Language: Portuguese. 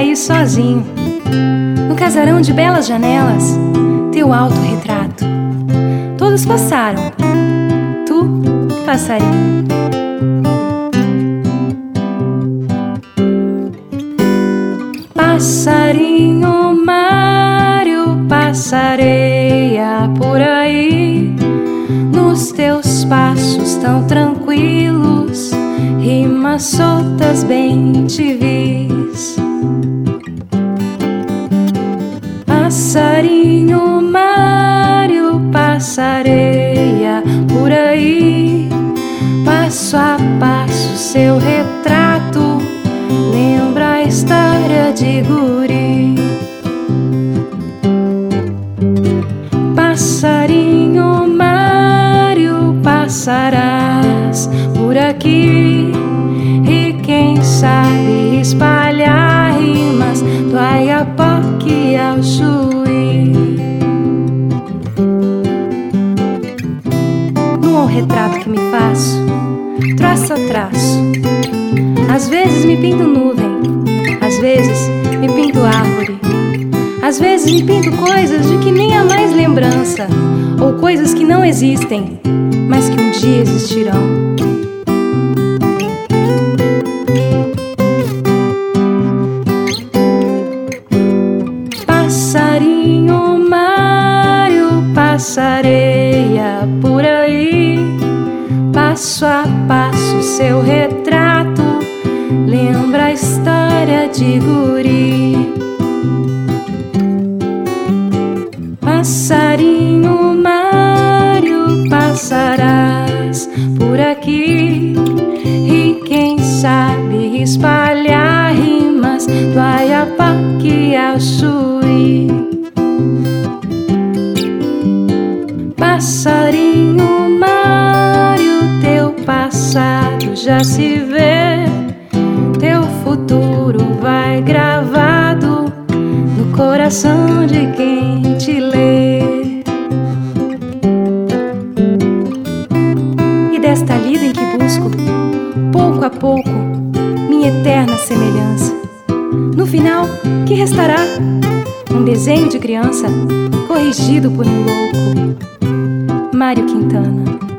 aí sozinho, no casarão de belas janelas, teu autorretrato. Todos passaram, tu, passarinho. Passarinho Mário, passareia por aí, nos teus passos tão tranquilos, rimas soltas bem te vis. Passarinho Mário, passareia por aí, passo a passo seu retrato lembra a história de guri. Passarinho Mário, passarás por aqui e quem sabe espalhar rimas do Ayapoque ao Chuí. Retrato que me faço, traço a traço às vezes me pinto nuvem, às vezes me pinto árvore, às vezes me pinto coisas de que nem há mais lembrança, ou coisas que não existem, mas que um dia existirão. Passarinho Mário, passareia passo seu retrato lembra a história de guri. Passarinho Mário, passarás por aqui e quem sabe espalhar rimas do Ayapaque ao Chuí. Coração de quem te lê. E desta lida em que busco, pouco a pouco, minha eterna semelhança. No final, que restará? Um desenho de criança corrigido por um louco. Mário Quintana.